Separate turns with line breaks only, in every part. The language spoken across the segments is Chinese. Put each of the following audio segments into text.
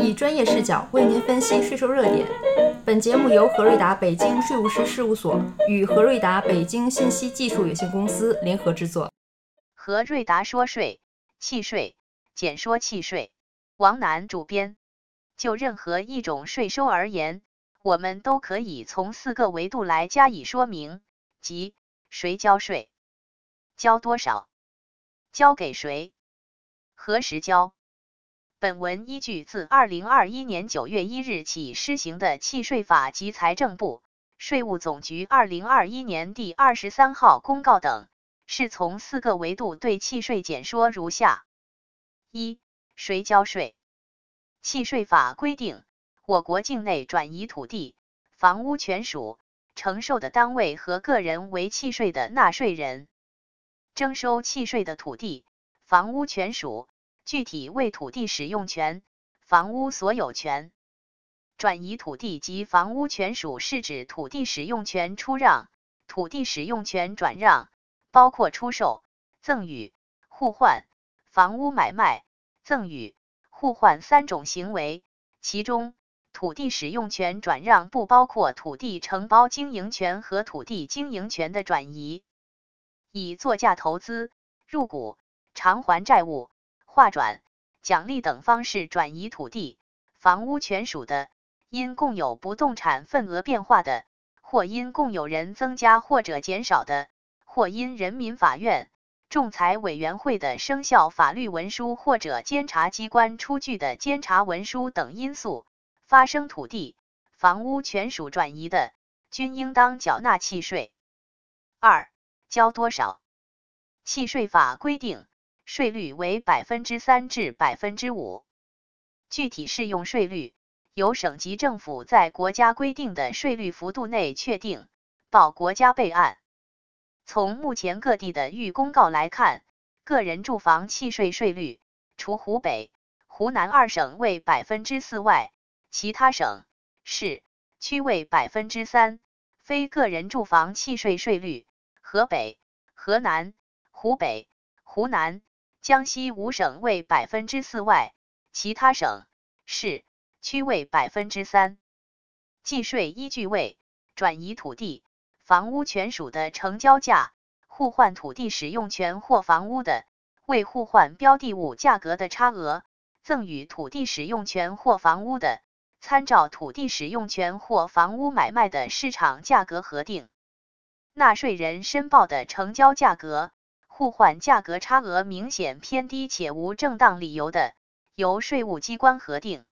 以专业视角为您分析税收热点。本节目由何瑞达北京税务师事务所与何瑞达北京信息技术有限公司联合制作。
何瑞达说税，契税，简说契税。王楠主编。就任何一种税收而言，我们都可以从四个维度来加以说明，即谁交税、交多少、交给谁、何时交。本文依据自二零二一年九月一日起施行的契税法及财政部、税务总局二零二一年第二十三号公告等，是从四个维度对契税简说如下：一、谁交税？契税法规定，我国境内转移土地、房屋权属承受的单位和个人为契税的纳税人。征收契税的土地、房屋权属，具体为土地使用权、房屋所有权。转移土地及房屋权属是指土地使用权出让、土地使用权转让，包括出售、赠与、互换、房屋买卖、赠与。互换三种行为，其中土地使用权转让不包括土地承包经营权和土地经营权的转移。以作价投资、入股、偿还债务、划转、奖励等方式转移土地、房屋权属的，因共有不动产份额变化的，或因共有人增加或者减少的，或因人民法院。仲裁委员会的生效法律文书或者监察机关出具的监察文书等因素发生土地、房屋权属转移的，均应当缴纳契税。二、交多少？契税法规定，税率为百分之三至百分之五，具体适用税率由省级政府在国家规定的税率幅度内确定，报国家备案。从目前各地的预公告来看，个人住房契税税率，除湖北、湖南二省为百分之四外，其他省市区为百分之三。非个人住房契税税率，河北、河南、湖北、湖南、江西五省为百分之四外，其他省市区为百分之三。计税依据为转移土地。房屋权属的成交价，互换土地使用权或房屋的，为互换标的物价格的差额，赠与土地使用权或房屋的，参照土地使用权或房屋买卖的市场价格核定。纳税人申报的成交价格，互换价格差额明显偏低且无正当理由的，由税务机关核定。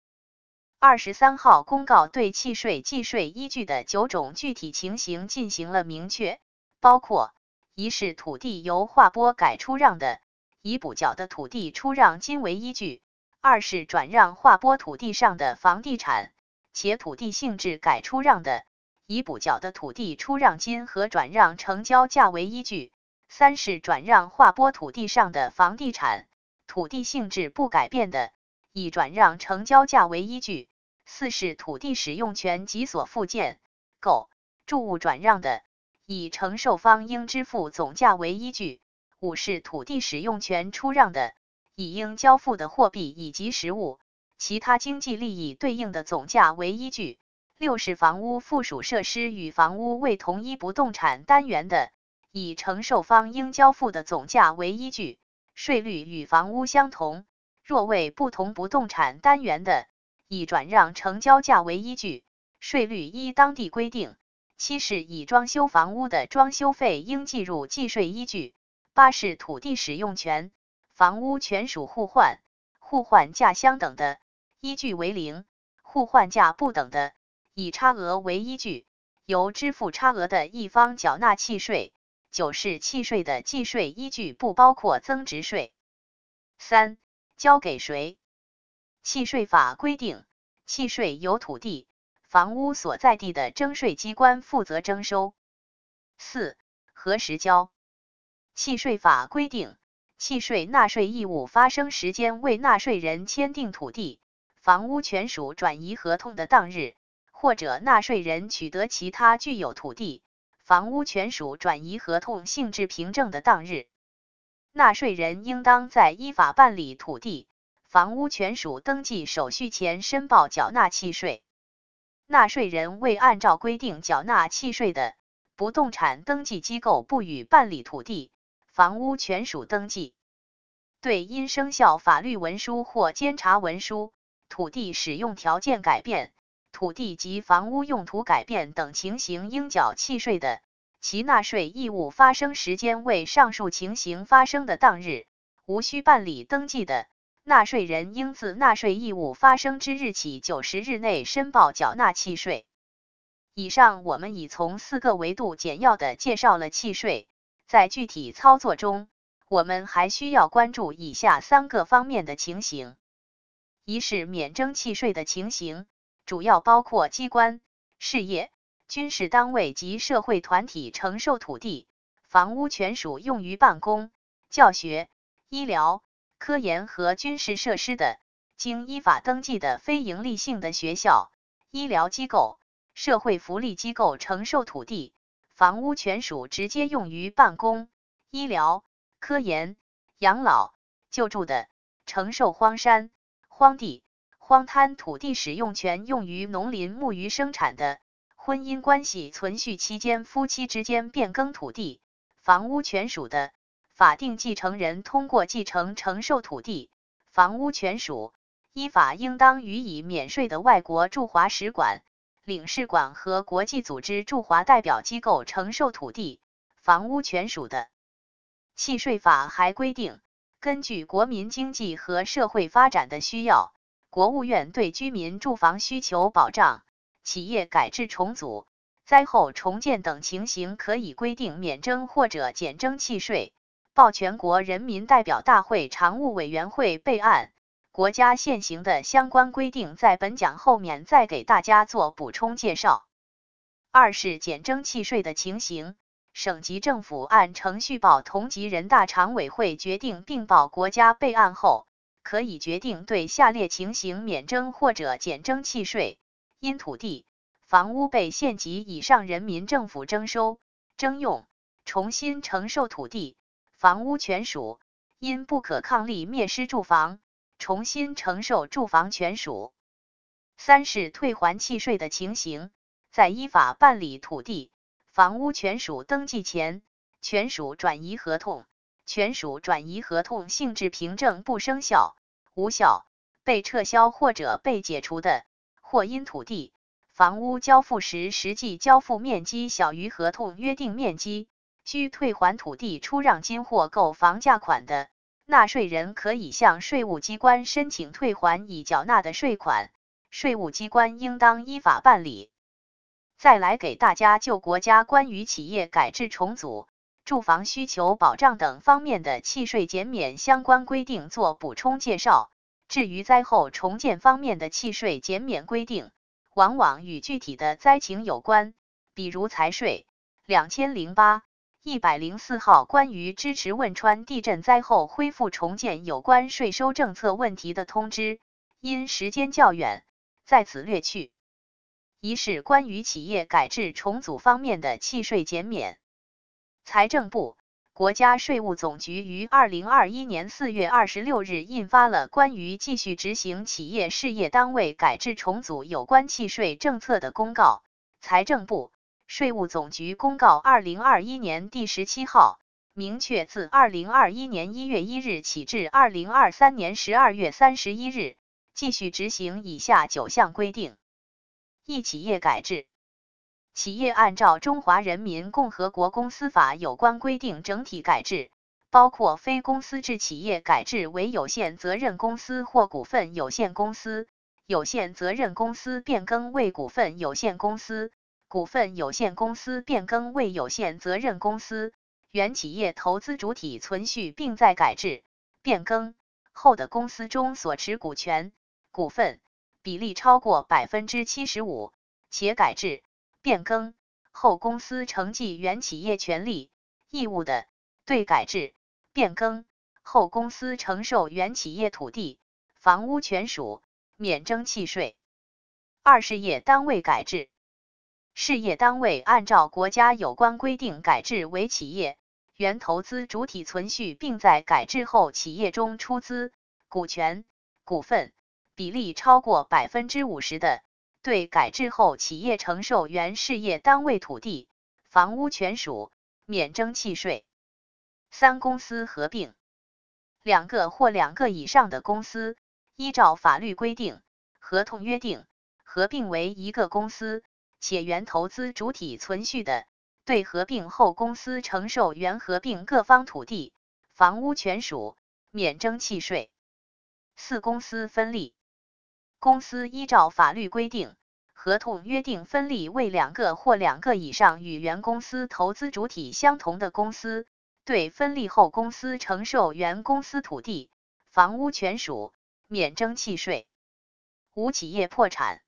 二十三号公告对契税计税依据的九种具体情形进行了明确，包括：一是土地由划拨改出让的，以补缴的土地出让金为依据；二是转让划拨土地上的房地产，且土地性质改出让的，以补缴的土地出让金和转让成交价为依据；三是转让划拨土地上的房地产，土地性质不改变的，以转让成交价为依据。四是土地使用权及所附件、购住物转让的，以承受方应支付总价为依据；五是土地使用权出让的，以应交付的货币以及实物、其他经济利益对应的总价为依据；六是房屋附属设施与房屋为同一不动产单元的，以承受方应交付的总价为依据，税率与房屋相同；若为不同不动产单元的，以转让成交价为依据，税率依当地规定。七是已装修房屋的装修费应计入计税依据。八是土地使用权、房屋权属互换、互换价相等的，依据为零；互换价不等的，以差额为依据，由支付差额的一方缴纳契税。九是契税的计税依据不包括增值税。三、交给谁？契税法规定，契税由土地、房屋所在地的征税机关负责征收。四、何时交？契税法规定，契税纳税义务发生时间为纳税人签订土地、房屋权属转移合同的当日，或者纳税人取得其他具有土地、房屋权属转移合同性质凭证的当日。纳税人应当在依法办理土地。房屋权属登记手续前申报缴纳契税。纳税人未按照规定缴纳契税的，不动产登记机构不予办理土地、房屋权属登记。对因生效法律文书或监察文书、土地使用条件改变、土地及房屋用途改变等情形应缴契税的，其纳税义务发生时间为上述情形发生的当日，无需办理登记的。纳税人应自纳税义务发生之日起九十日内申报缴纳契税。以上我们已从四个维度简要的介绍了契税，在具体操作中，我们还需要关注以下三个方面的情形：一是免征契税的情形，主要包括机关、事业、军事单位及社会团体承受土地、房屋权属用于办公、教学、医疗。科研和军事设施的，经依法登记的非营利性的学校、医疗机构、社会福利机构承受土地、房屋权属直接用于办公、医疗、科研、养老、救助的，承受荒山、荒地、荒滩土地使用权用于农林牧渔生产的，婚姻关系存续期间夫妻之间变更土地、房屋权属的。法定继承人通过继承承受土地、房屋权属，依法应当予以免税的外国驻华使馆、领事馆和国际组织驻华代表机构承受土地、房屋权属的。契税法还规定，根据国民经济和社会发展的需要，国务院对居民住房需求保障、企业改制重组、灾后重建等情形，可以规定免征或者减征契税。报全国人民代表大会常务委员会备案。国家现行的相关规定，在本讲后面再给大家做补充介绍。二是减征契税的情形，省级政府按程序报同级人大常委会决定并报国家备案后，可以决定对下列情形免征或者减征契税：因土地、房屋被县级以上人民政府征收、征用、重新承受土地。房屋权属因不可抗力灭失住房，重新承受住房权属。三是退还契税的情形，在依法办理土地、房屋权属登记前，权属转移合同、权属转移合同性质凭证不生效、无效、被撤销或者被解除的，或因土地、房屋交付时实际交付面积小于合同约定面积。需退还土地出让金或购房价款的，纳税人可以向税务机关申请退还已缴纳的税款，税务机关应当依法办理。再来给大家就国家关于企业改制重组、住房需求保障等方面的契税减免相关规定做补充介绍。至于灾后重建方面的契税减免规定，往往与具体的灾情有关，比如财税两千零八。一百零四号关于支持汶川地震灾后恢复重建有关税收政策问题的通知，因时间较远，在此略去。一是关于企业改制重组方面的契税减免。财政部、国家税务总局于二零二一年四月二十六日印发了关于继续执行企业事业单位改制重组有关契税政策的公告。财政部。税务总局公告二零二一年第十七号，明确自二零二一年一月一日起至二零二三年十二月三十一日，继续执行以下九项规定：一、企业改制，企业按照《中华人民共和国公司法》有关规定整体改制，包括非公司制企业改制为有限责任公司或股份有限公司，有限责任公司变更为股份有限公司。股份有限公司变更为有限责任公司，原企业投资主体存续并在改制、变更后的公司中所持股权、股份比例超过百分之七十五，且改制、变更后公司承继原企业权利义务的，对改制、变更后公司承受原企业土地、房屋权属免征契税。二、事业单位改制。事业单位按照国家有关规定改制为企业，原投资主体存续并在改制后企业中出资、股权、股份比例超过百分之五十的，对改制后企业承受原事业单位土地、房屋权属免征契税。三、公司合并，两个或两个以上的公司依照法律规定、合同约定合并为一个公司，且原投资主体存续的，对合并后公司承受原合并各方土地、房屋权属免征契税。四、公司分立，公司依照法律规定、合同约定分立为两个或两个以上与原公司投资主体相同的公司。对分立后公司承受原公司土地、房屋权属免征契税。无企业破产，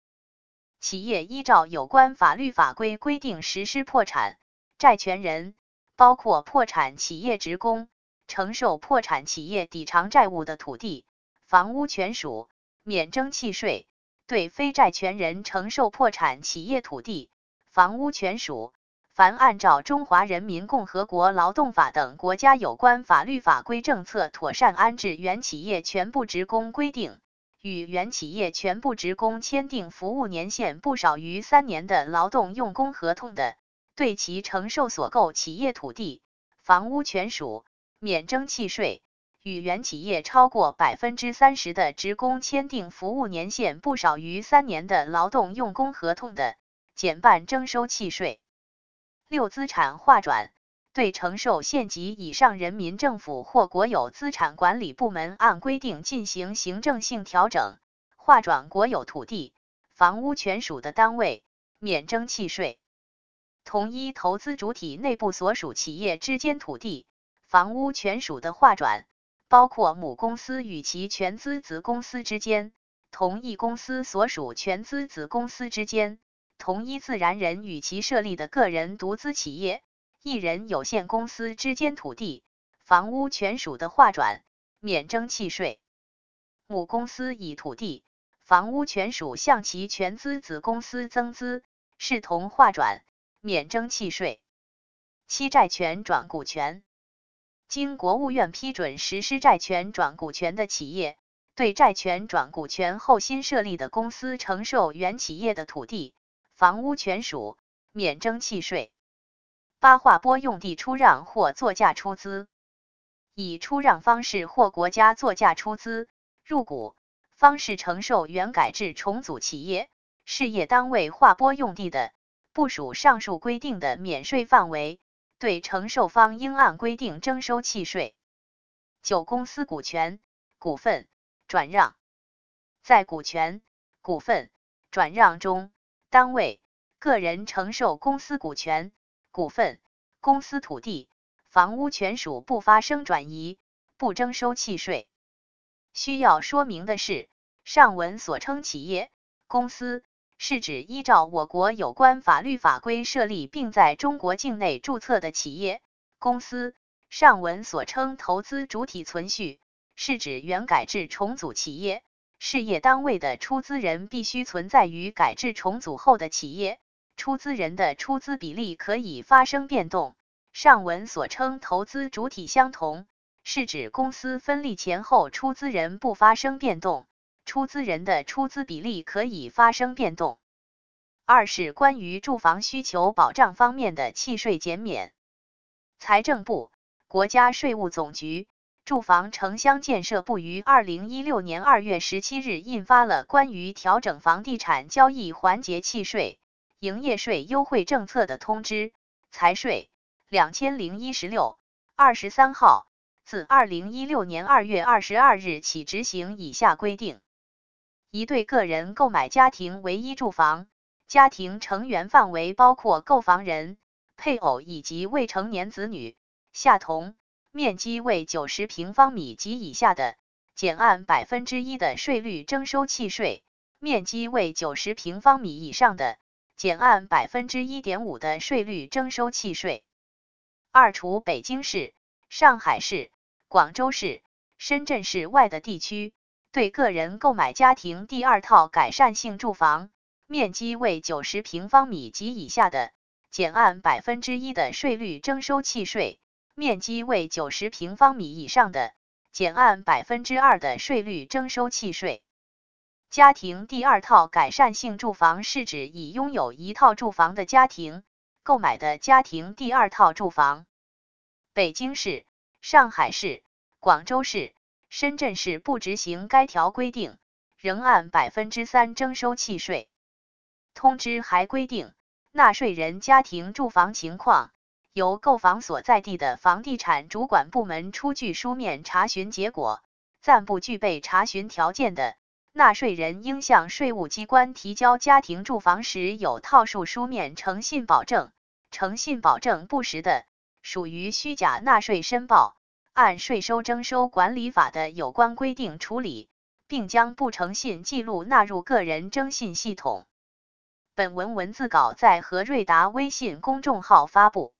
企业依照有关法律法规规定实施破产，债权人包括破产企业职工承受破产企业抵偿债务的土地、房屋权属免征契税。对非债权人承受破产企业土地、房屋权属。凡按照《中华人民共和国劳动法》等国家有关法律法规政策妥善安置原企业全部职工规定，与原企业全部职工签订服务年限不少于三年的劳动用工合同的，对其承受所购企业土地、房屋权属免征契税；与原企业超过百分之三十的职工签订服务年限不少于三年的劳动用工合同的，减半征收契税。六、资产划转，对承受县级以上人民政府或国有资产管理部门按规定进行行政性调整、划转国有土地、房屋权属的单位，免征契税。同一投资主体内部所属企业之间土地、房屋权属的划转，包括母公司与其全资子公司之间，同一公司所属全资子公司之间。同一自然人与其设立的个人独资企业、一人有限公司之间土地、房屋权属的划转，免征契税。母公司以土地、房屋权属向其全资子公司增资，视同划转，免征契税。七、债权转股权，经国务院批准实施债权转股权的企业，对债权转股权后新设立的公司承受原企业的土地。房屋权属免征契税。八、划拨用地出让或作价出资，以出让方式或国家作价出资入股方式承受原改制重组企业、事业单位划拨用地的，不属上述规定的免税范围，对承受方应按规定征收契税。九、公司股权、股份转让，在股权、股份转让中。单位、个人承受公司股权、股份、公司土地、房屋权属不发生转移，不征收契税。需要说明的是，上文所称企业、公司，是指依照我国有关法律法规设立并在中国境内注册的企业、公司。上文所称投资主体存续，是指原改制重组企业。事业单位的出资人必须存在于改制重组后的企业，出资人的出资比例可以发生变动。上文所称投资主体相同，是指公司分立前后出资人不发生变动，出资人的出资比例可以发生变动。二是关于住房需求保障方面的契税减免，财政部、国家税务总局。住房城乡建设部于二零一六年二月十七日印发了关于调整房地产交易环节契税、营业税优惠政策的通知（财税两千零一十六二十三号），自二零一六年二月二十二日起执行以下规定：一对个人购买家庭唯一住房，家庭成员范围包括购房人、配偶以及未成年子女，下同。面积为九十平方米及以下的，减按百分之一的税率征收契税；面积为九十平方米以上的，减按百分之一点五的税率征收契税。二、除北京市、上海市、广州市、深圳市外的地区，对个人购买家庭第二套改善性住房，面积为九十平方米及以下的，减按百分之一的税率征收契税。面积为九十平方米以上的，减按百分之二的税率征收契税。家庭第二套改善性住房是指已拥有一套住房的家庭购买的家庭第二套住房。北京市、上海市、广州市、深圳市不执行该条规定，仍按百分之三征收契税。通知还规定，纳税人家庭住房情况由购房所在地的房地产主管部门出具书面查询结果，暂不具备查询条件的，纳税人应向税务机关提交家庭住房时有套数书面诚信保证。诚信保证不实的，属于虚假纳税申报，按税收征收管理法的有关规定处理，并将不诚信记录纳入个人征信系统。本文文字稿在和瑞达微信公众号发布。